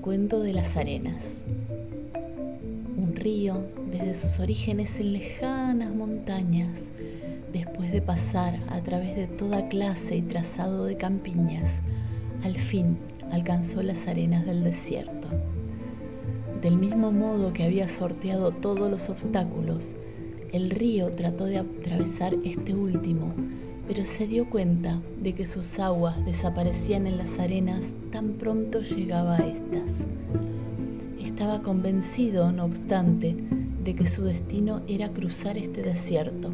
cuento de las arenas. Un río, desde sus orígenes en lejanas montañas, después de pasar a través de toda clase y trazado de campiñas, al fin alcanzó las arenas del desierto. Del mismo modo que había sorteado todos los obstáculos, el río trató de atravesar este último pero se dio cuenta de que sus aguas desaparecían en las arenas tan pronto llegaba a estas. Estaba convencido, no obstante, de que su destino era cruzar este desierto,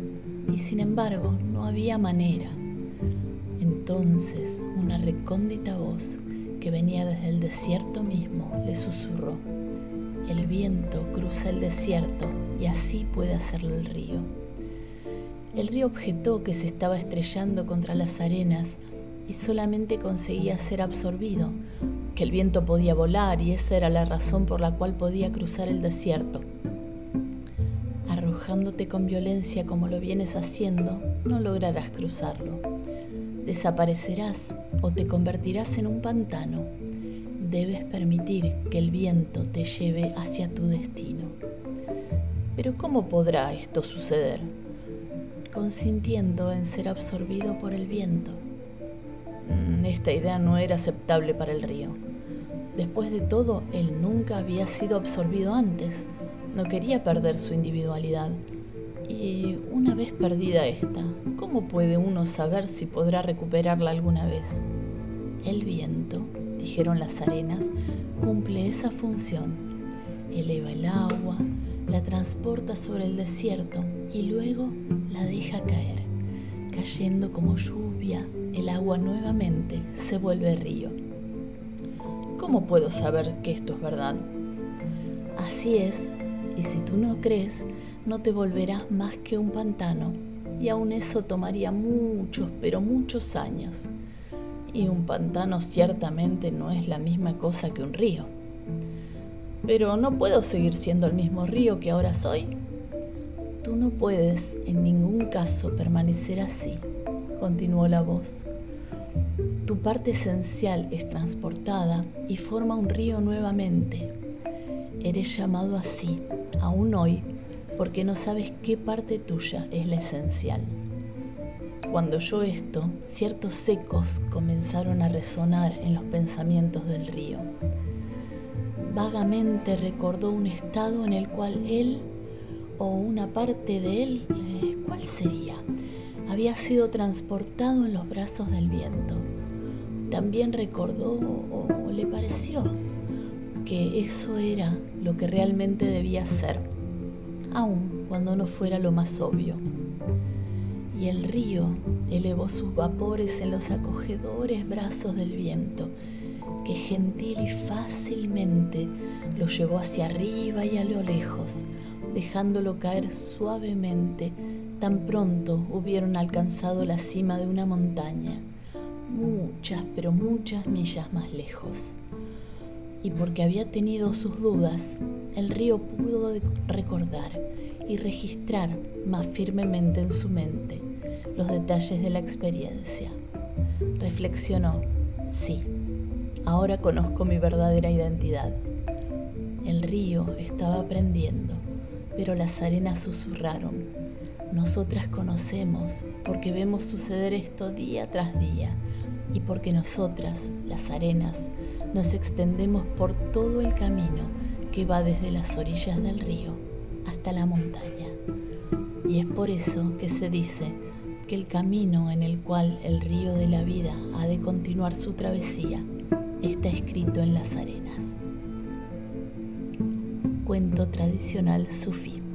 y sin embargo no había manera. Entonces una recóndita voz que venía desde el desierto mismo le susurró, el viento cruza el desierto y así puede hacerlo el río. El río objetó que se estaba estrellando contra las arenas y solamente conseguía ser absorbido, que el viento podía volar y esa era la razón por la cual podía cruzar el desierto. Arrojándote con violencia como lo vienes haciendo, no lograrás cruzarlo. Desaparecerás o te convertirás en un pantano. Debes permitir que el viento te lleve hacia tu destino. Pero ¿cómo podrá esto suceder? Consintiendo en ser absorbido por el viento. Mm, esta idea no era aceptable para el río. Después de todo, él nunca había sido absorbido antes. No quería perder su individualidad. Y una vez perdida esta, ¿cómo puede uno saber si podrá recuperarla alguna vez? El viento, dijeron las arenas, cumple esa función. Eleva el agua, la transporta sobre el desierto y luego la deja caer. Cayendo como lluvia, el agua nuevamente se vuelve río. ¿Cómo puedo saber que esto es verdad? Así es, y si tú no crees, no te volverás más que un pantano, y aún eso tomaría muchos, pero muchos años. Y un pantano ciertamente no es la misma cosa que un río. Pero no puedo seguir siendo el mismo río que ahora soy. Tú no puedes en ningún caso permanecer así, continuó la voz. Tu parte esencial es transportada y forma un río nuevamente. Eres llamado así, aún hoy, porque no sabes qué parte tuya es la esencial. Cuando oyó esto, ciertos ecos comenzaron a resonar en los pensamientos del río. Vagamente recordó un estado en el cual él o una parte de él, eh, ¿cuál sería? Había sido transportado en los brazos del viento. También recordó o le pareció que eso era lo que realmente debía ser, aun cuando no fuera lo más obvio. Y el río elevó sus vapores en los acogedores brazos del viento, que gentil y fácilmente lo llevó hacia arriba y a lo lejos, dejándolo caer suavemente tan pronto hubieron alcanzado la cima de una montaña, muchas, pero muchas millas más lejos. Y porque había tenido sus dudas, el río pudo recordar y registrar más firmemente en su mente los detalles de la experiencia. Reflexionó, sí, ahora conozco mi verdadera identidad. El río estaba aprendiendo pero las arenas susurraron. Nosotras conocemos porque vemos suceder esto día tras día y porque nosotras, las arenas, nos extendemos por todo el camino que va desde las orillas del río hasta la montaña. Y es por eso que se dice que el camino en el cual el río de la vida ha de continuar su travesía está escrito en las arenas cuento tradicional sufí.